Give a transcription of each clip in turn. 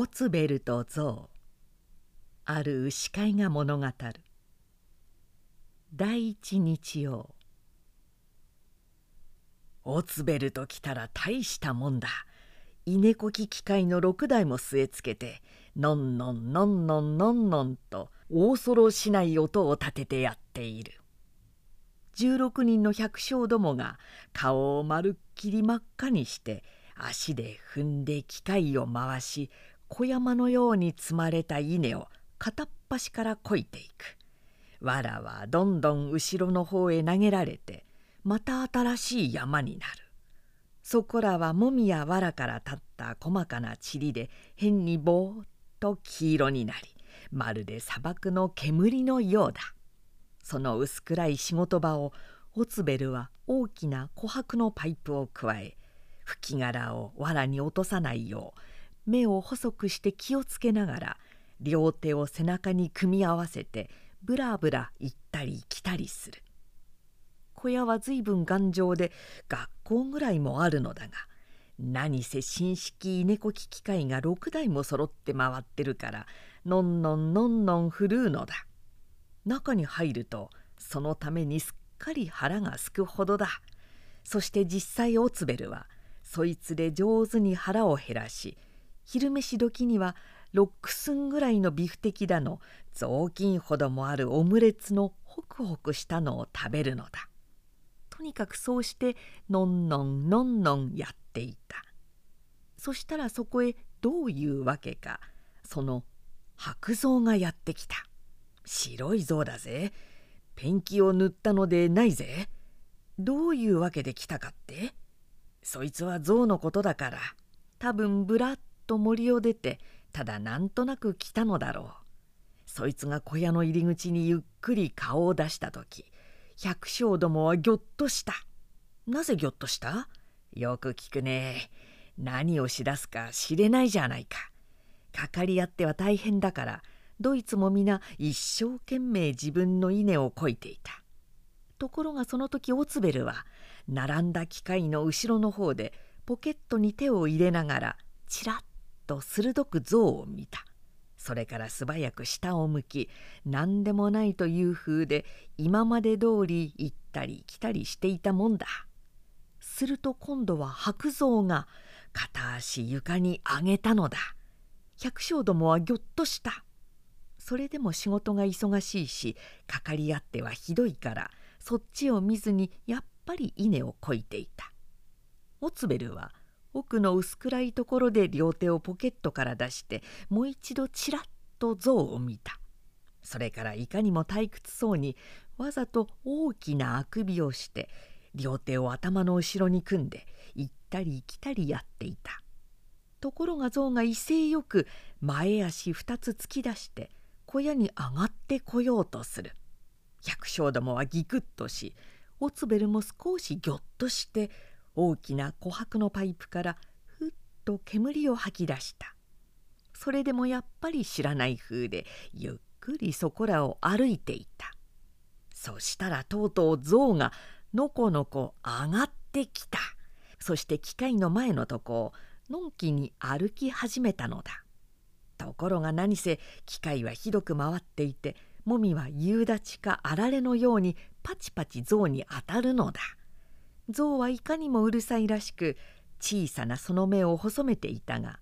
オツベルとゾウある牛飼いが物語る。第一日曜。オツベルと来たら大したもんだ。稲こき機械の6台も据え付けてのんのんのんのんのんのんと大そろしない音を立ててやっている。16人の百姓どもが顔をまるっきり真っ赤にして足で踏んで機械を回し小山のように積まれた稲を片っ端からこいていく。藁はどんどん後ろの方へ投げられてまた新しい山になる。そこらはもみや藁から立った細かな塵で変にぼーっと黄色になりまるで砂漠の煙のようだ。その薄暗い仕事場をオツベルは大きな琥珀のパイプをくわえ吹き殻を藁に落とさないよう目を細くして気をつけながら両手を背中に組み合わせてぶらぶら行ったり来たりする。小屋は随分頑丈で学校ぐらいもあるのだが何せ新式稲こき機械が6台も揃って回ってるからのんのんのんのん振るうのだ。中に入るとそのためにすっかり腹がすくほどだ。そして実際オツベルはそいつで上手に腹を減らし昼飯時にはロックスンぐらいのビフテキだの雑巾ほどもあるオムレツのホクホクしたのを食べるのだ。とにかくそうしてのんのんのんのんやっていた。そしたらそこへどういうわけかその白象がやってきた。白い象だぜ。ペンキを塗ったのでないぜ。どういうわけで来たかって？そいつは象のことだから。多分ブラッと森を出てただなんとなく来たのだろう。そいつが小屋の入り口にゆっくり顔を出した時百姓どもはぎょっとした。なぜぎょっとした？よく聞くね。何をしだすか知れないじゃないか。かかり合っては大変だからドイツも皆一生懸命自分の稲をこいていた。ところがその時オツベルは並んだ機械の後ろの方でポケットに手を入れながらちらっと鋭く像を見た。それから素早く下を向き何でもないという風で今まで通り行ったり来たりしていたもんだ。すると今度は白象が片足床に上げたのだ。百姓どもはぎょっとした。それでも仕事が忙しいしかかり合ってはひどいからそっちを見ずにやっぱり稲をこいていた。オツベルは奥の薄暗いところで両手をポケットから出してもう一度ちらっと像を見た。それからいかにも退屈そうにわざと大きなあくびをして両手を頭の後ろに組んで行ったり来たりやっていた。ところが象が威勢よく前足二つ突き出して小屋に上がってこようとする。百姓どもはギクッとしオツベルも少しぎょっとして大きな琥珀のパイプからふっと煙を吐き出した。それでもやっぱり知らない風でゆっくりそこらを歩いていた。そしたらとうとう象がのこのこ上がってきた。そして機械の前のとこをのんきに歩き始めたのだ。ところが何せ機械はひどく回っていてもみは夕立かあられのようにパチパチ象に当たるのだ。象はいかにもうるさいらしく小さなその目を細めていたが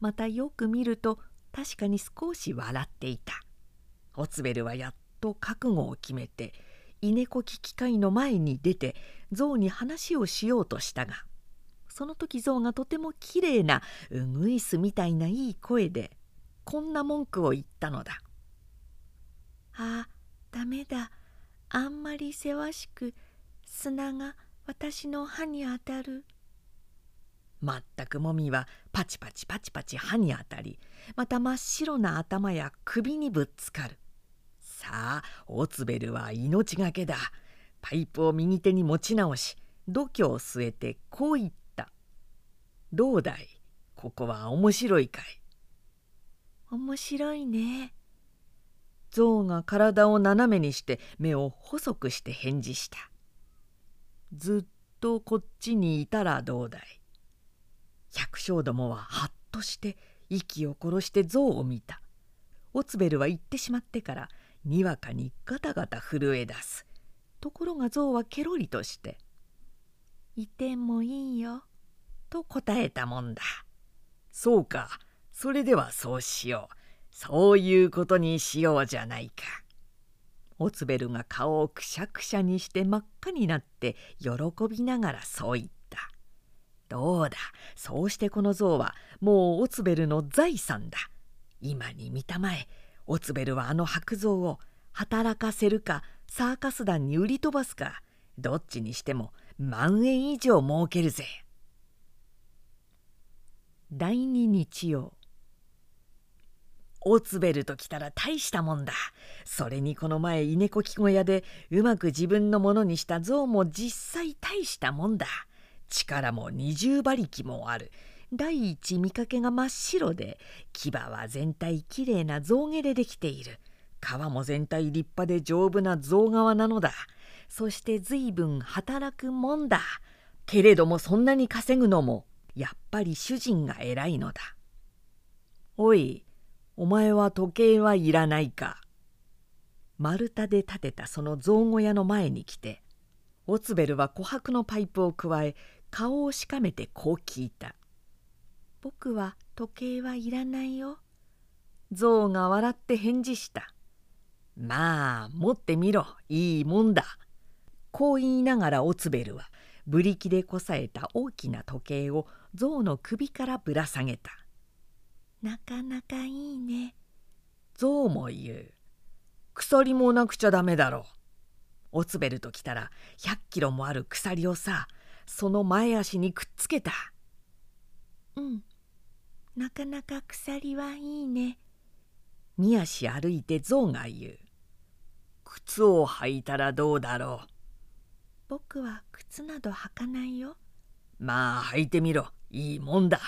またよく見ると確かに少し笑っていた。オツベルはやっと覚悟を決めて稲子き機械の前に出て象に話をしようとしたがその時象がとてもきれいなウグイスみたいないい声でこんな文句を言ったのだ「あダメだ。あんまりせわしく砂が私の歯に当たる」まったくもみはパチパチパチパチ歯に当たりまた真っ白な頭や首にぶっつかる。さあオツベルは命がけだ。パイプを右手に持ち直し度胸を据えてこう言った「どうだい？ここは面白いかい?」「面白いね」象が体を斜めにして目を細くして返事した「ずっとこっちにいたらどうだい？百姓どもははっとして息を殺して象を見た。オツベルは行ってしまってからにわかにガタガタ震え出す。ところが象はケロリとして「いてもいいよ」と答えたもんだ。そうかそれではそうしよう。そういうことにしようじゃないか。オツベルが顔をくしゃくしゃにして真っ赤になって喜びながらそう言った。どうだ？そうしてこの像はもうオツベルの財産だ。今に見たまえ。オツベルはあの白像を働かせるかサーカス団に売り飛ばすかどっちにしても万円以上儲けるぜ。第二日曜。オツベルと来たら大したもんだ。それにこの前稲子木小屋でうまく自分のものにした象も実際大したもんだ。力も二重馬力もある。第一見かけが真っ白で牙は全体きれいな象牙でできている。皮も全体立派で丈夫な象側なのだ。そして随分働くもんだ。けれどもそんなに稼ぐのもやっぱり主人が偉いのだ。おいお前は時計はいらないか。丸太で建てたその象小屋の前に来てオツベルは琥珀のパイプをくわえ顔をしかめてこう聞いた「僕は時計はいらないよ」象が笑って返事した「まあ持ってみろ。いいもんだ」こう言いながらオツベルはブリキでこさえた大きな時計を象の首からぶら下げた。なかなかいいね。象も言う。鎖もなくちゃダメだろう。オツベルと来たら100キロもある鎖をさ、その前足にくっつけた。うん。なかなか鎖はいいね。見足歩いて象が言う。靴を履いたらどうだろう。僕は靴など履かないよ。まあ履いてみろ。いいもんだ。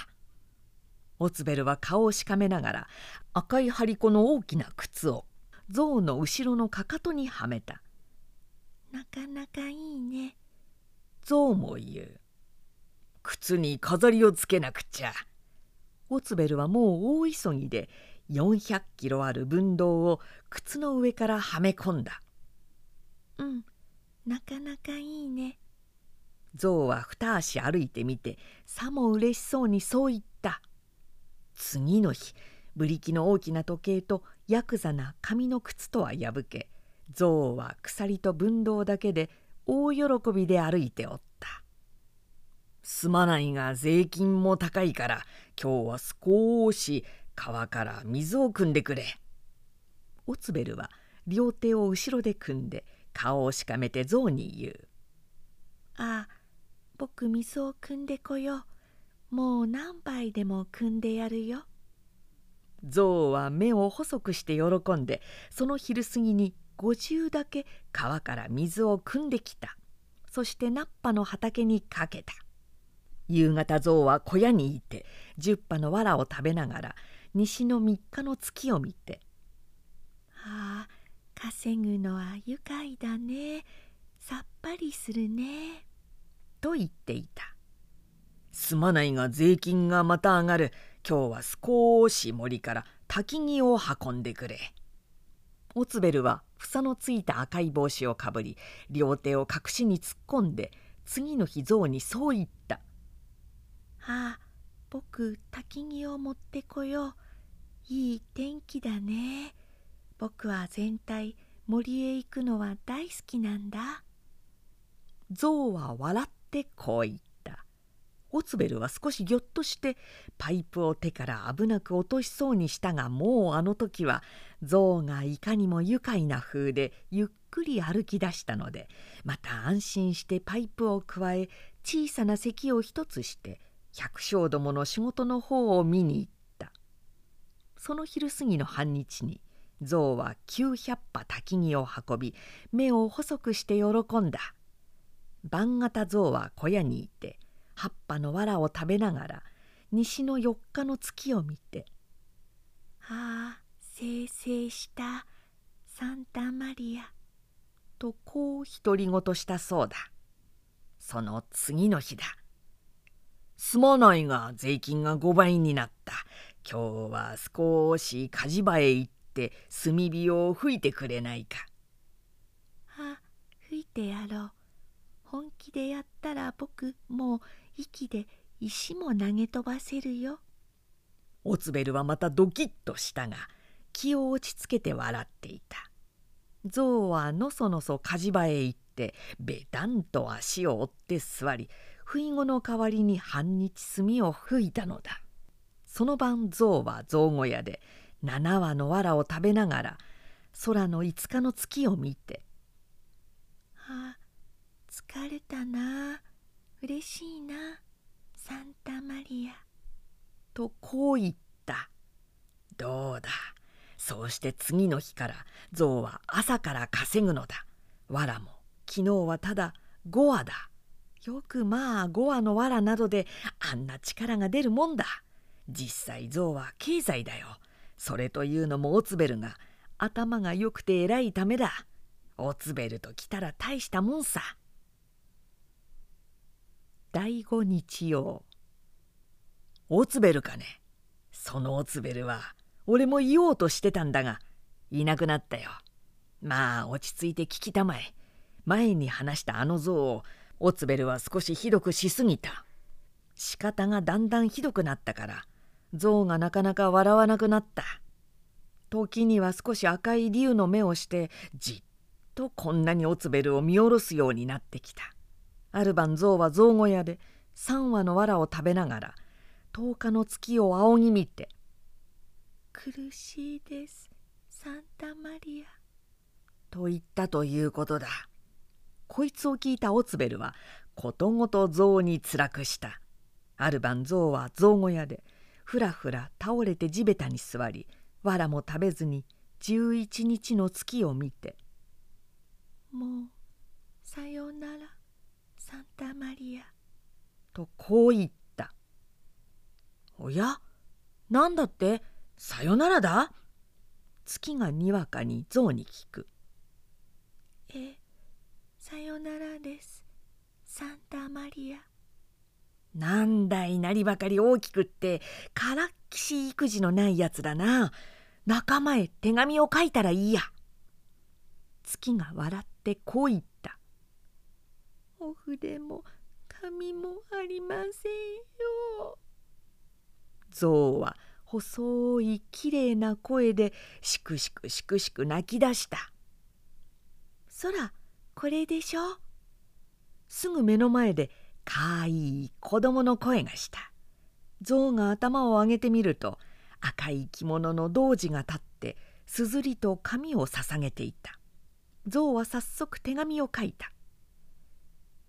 オツベルは顔をしかめながら赤い張り子の大きな靴を象の後ろのかかとにはめた。なかなかいいね。象も言う。靴に飾りをつけなくちゃ。オツベルはもう大急ぎで400キロある分銅を靴の上からはめ込んだ。うん。なかなかいいね。象は二足歩いてみてさも嬉しそうにそう言った次の日ブリキの大きな時計とヤクザな紙の靴とは破け象は鎖と分銅だけで大喜びで歩いておった。すまないが税金も高いから今日は少し川から水を汲んでくれ。オツベルは両手を後ろで組んで顔をしかめて象に言う「ああ僕水を汲んでこよう。もう何杯でも汲んでやるよ。象は目を細くして喜んでその昼過ぎに50だけ川から水を汲んできた。そしてナッパの畑にかけた。夕方象は小屋にいて十羽の藁を食べながら西の三日の月を見て「ああ稼ぐのは愉快だね。さっぱりするね」と言っていたすまないが税金がまた上がる。今日は少し森から焚き木を運んでくれ。オツベルは房のついた赤い帽子をかぶり両手を隠しに突っ込んで次の日象にそう言った「ああ僕焚き木を持ってこよう。いい天気だね。僕は全体森へ行くのは大好きなんだ」象は笑ってこう言ったオツベルは少しぎょっとしてパイプを手から危なく落としそうにしたがもうあの時は象がいかにも愉快な風でゆっくり歩き出したのでまた安心してパイプをくわえ小さな席を一つして百姓どもの仕事の方を見に行った。その昼過ぎの半日に象は900羽焚き木を運び目を細くして喜んだ。晩型象は小屋にいて葉っぱの藁を食べながら西の4日の月を見て「ああ生成したサンタマリア」とこう独り言したそうだその次の日だすまないが税金が5倍になった今日は少し火事場へ行って炭火を吹いてくれないか。あ吹いてやろう。本気でやったら僕もう息で石も投げ飛ばせるよ。オツベルはまたドキッとしたが気を落ち着けて笑っていた。ゾウはのそのそ火事場へ行ってべたんと足を折って座り不意後の代わりに半日炭を吹いたのだ。その晩ゾウは象小屋で七羽の藁を食べながら空の五日の月を見て「あ疲れたな嬉しいな。サンタマリア」とこう言った「どうだ。そうして次の日から象は朝から稼ぐのだ。藁も昨日はただ5羽だ。よくまあ5羽の藁などであんな力が出るもんだ。実際象は経済だよ。それというのもオツベルが頭が良くて偉いためだ。オツベルと来たら大したもんさ。第五日曜。オツベルかね。そのオツベルは俺も言おうとしてたんだがいなくなったよ。まあ落ち着いて聞きたまえ。前に話したあの像をオツベルは少しひどくしすぎた。仕方がだんだんひどくなったから象がなかなか笑わなくなった。時には少し赤い竜の目をしてじっとこんなにオツベルを見下ろすようになってきた。ある晩象は象小屋で三羽の藁を食べながら十日の月を仰ぎ見て「苦しいですサンタマリア」と言ったということだ。こいつを聞いたオツベルはことごと象に辛くした。ある晩象は象小屋でふらふら倒れて地べたに座り藁も食べずに十一日の月を見て「もうさよなら。サンタマリア」とこう言った「おや？なんだって？さよならだ?」月がにわかに象に聞く「えさよならです。サンタマリア」なんだいなりばかり大きくってからっきし育児のないやつだな。仲間へ手紙を書いたらいいや。月が笑ってこう言った「お筆も紙もありませんよ」象は細いきれいな声でしくしくしくしく泣き出した「空これでしょ」すぐ目の前でかいい子供の声がした。象が頭を上げてみると赤い着物の童子が立ってすずりと紙を捧げていた。象は早速手紙を書いた「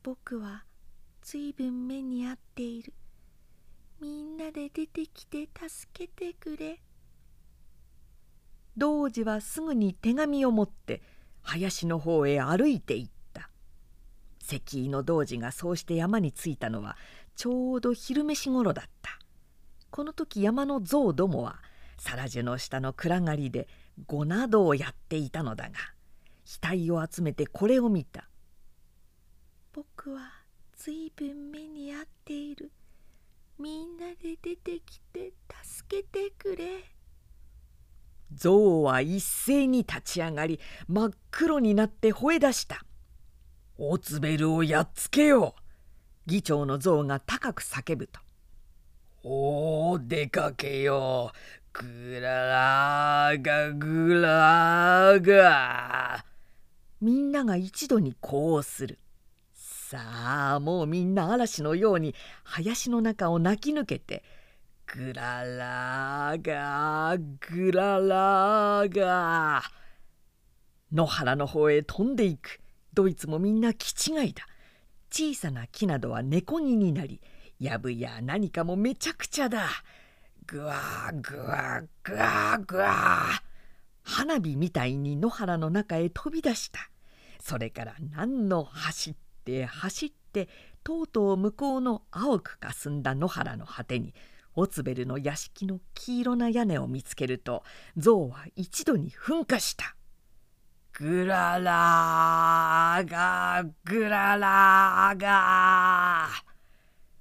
僕はずいぶん目に遭っている。みんなで出てきて助けてくれ」童子はすぐに手紙を持って林の方へ歩いていった。石井の童子がそうして山に着いたのはちょうど昼飯ごろだった。この時山の象どもは更地の下の暗がりで碁などをやっていたのだが額を集めてこれを見た「僕はずいぶん目に遭っている。みんなで出てきて助けてくれ」象は一斉に立ち上がり真っ黒になって吠え出した。オツベルをやっつけよ。う議長の像が高く叫ぶと「おお出かけよ。うグラーガグラーガみんなが一度にこうする。さあもうみんな嵐のように林の中を泣き抜けて「グララーガグララーガ野原の方へ飛んでいく。どいつもみんな気違いだ。小さな木などは根こぎになりやぶや何かもめちゃくちゃだ。ぐわぐわぐわぐわ花火みたいに野原の中へ飛び出した。それから何の走って走ってとうとう向こうの青くかすんだ野原の果てにオツベルの屋敷の黄色な屋根を見つけると象は一度に噴火した。グララーガグララーガ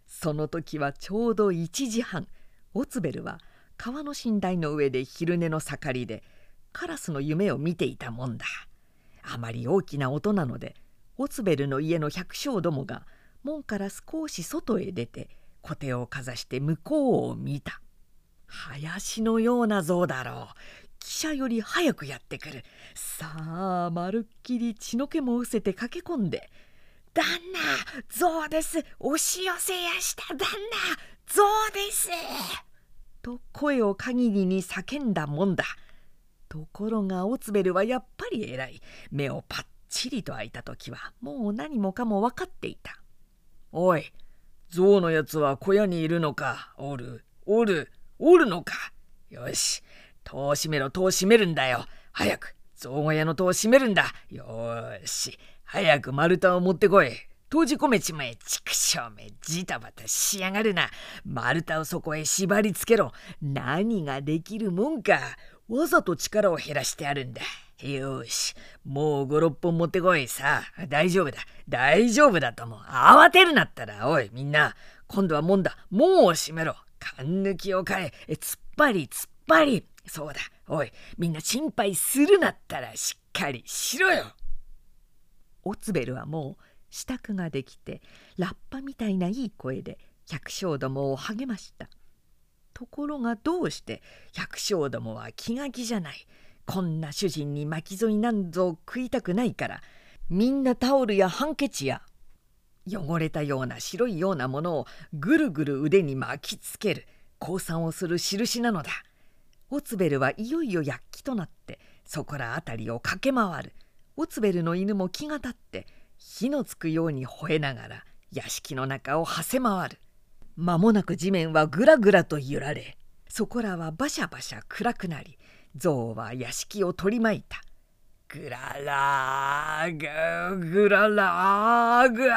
その時はちょうど1時半オツベルは川の寝台の上で昼寝の盛りでカラスの夢を見ていたもんだ。あまり大きな音なのでオツベルの家の百姓どもが門から少し外へ出て小手をかざして向こうを見た。林のような像だろう。汽車より早くやってくる。さあまるっきり血の気も失せて駆け込んで「旦那象です。押し寄せやした旦那象です」と声を限りに叫んだもんだ。ところがオツベルはやっぱり偉い。目をパッチリと開いた時はもう何もかも分かっていた「おい象のやつは小屋にいるのか？おるおるおるのか？よし戸を閉めろ戸を閉めるんだよ。早く象小屋の戸を閉めるんだ。よし早く丸太を持ってこい。閉じ込めちまえ畜生めジタバタしやがるな。丸太をそこへ縛りつけろ。何ができるもんか。わざと力を減らしてあるんだ。よし。もう56本持ってこい。さあ大丈夫だ。大丈夫だと思う。慌てるなったらおいみんな。今度はもんだ。もう閉めろ。勘抜きを変え。突っ張り突っ張り。そうだ。おいみんな心配するなったらしっかりしろよ。オツベルはもう支度ができてラッパみたいないい声で百姓どもを励ました。ところがどうして百姓どもは気が気じゃない。こんな主人に巻き添いなんぞ食いたくないからみんなタオルやハンケチや汚れたような白いようなものをぐるぐる腕に巻きつける降参をする印なのだ。オツベルはいよいよ躍起となってそこら辺りを駆け回る。オツベルの犬も気が立って火のつくように吠えながら屋敷の中を馳せ回る。間もなく地面はぐらぐらと揺られそこらはバシャバシャ暗くなり象は屋敷を取り巻いた。ぐららーぐぐららーぐ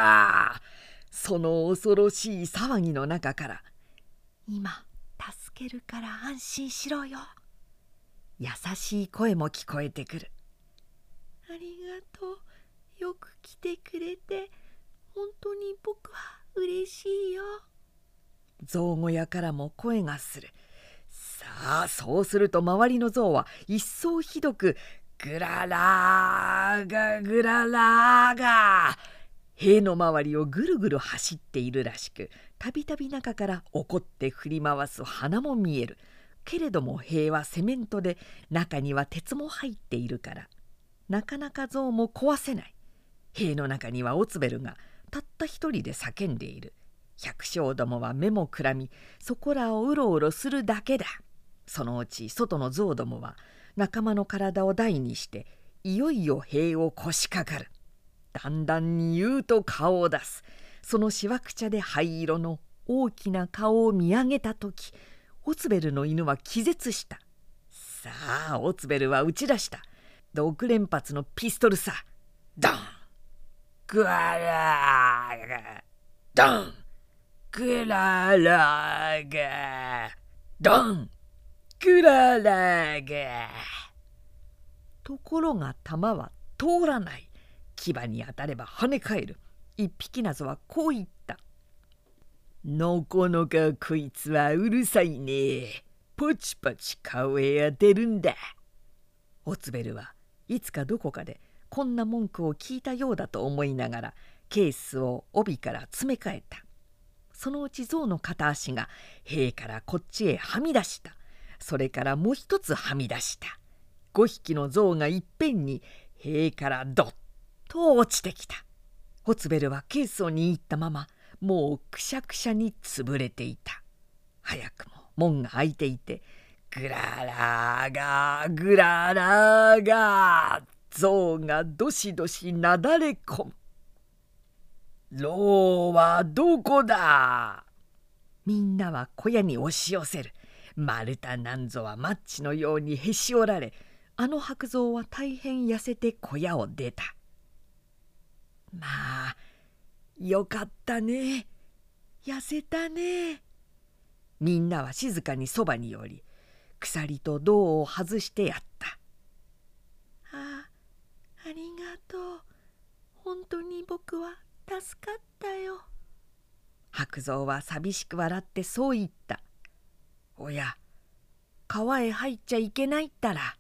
その恐ろしい騒ぎの中から「今助けるから安心しろよ」優しい声も聞こえてくる「ありがとう。よく来てくれて。本当に僕は嬉しいよ」象小屋からも声がするさあそうすると周りの象は一層ひどくグララーガグララーガ塀の周りをぐるぐる走っているらしくたびたび中から怒って振り回す花も見える。けれども塀はセメントで中には鉄も入っているからなかなか象も壊せない。塀の中にはオツベルがたった一人で叫んでいる。百姓どもは目もくらみそこらをうろうろするだけだ。そのうち外の象どもは仲間の体を台にしていよいよ塀を腰かかる。だんだんに言うと顔を出す。そのしわくちゃで灰色の大きな顔を見上げた時オツベルの犬は気絶した。さあオツベルは打ち出した。6連発のピストルさ。ドン。グラードン。グララードン。グララーところが弾は通らない牙に当たれば跳ね返る。一匹謎はこう言った「のこのかこいつはうるさいね。ポチポチ顔へ当てるんだ」オツベルはいつかどこかでこんな文句を聞いたようだと思いながらケースを帯から詰め替えた。そのうち象の片足が塀からこっちへはみ出した。それからもう一つはみ出した。5匹の象がいっぺんに塀からどっと落ちてきた。ホツベルはケースを握ったままもうくしゃくしゃに潰れていた。早くも門が開いていてグララーガーグララーガー象がどしどしなだれ込む「牢はどこだ?」みんなは小屋に押し寄せる。丸太なんぞはマッチのようにへし折られあの白象は大変痩せて小屋を出た。まあよかったね。痩せたね。みんなは静かにそばに寄り鎖と銅を外してやった。あありがとう。本当に僕は助かったよ。白蔵は寂しく笑ってそう言った。おや川へ入っちゃいけないったら。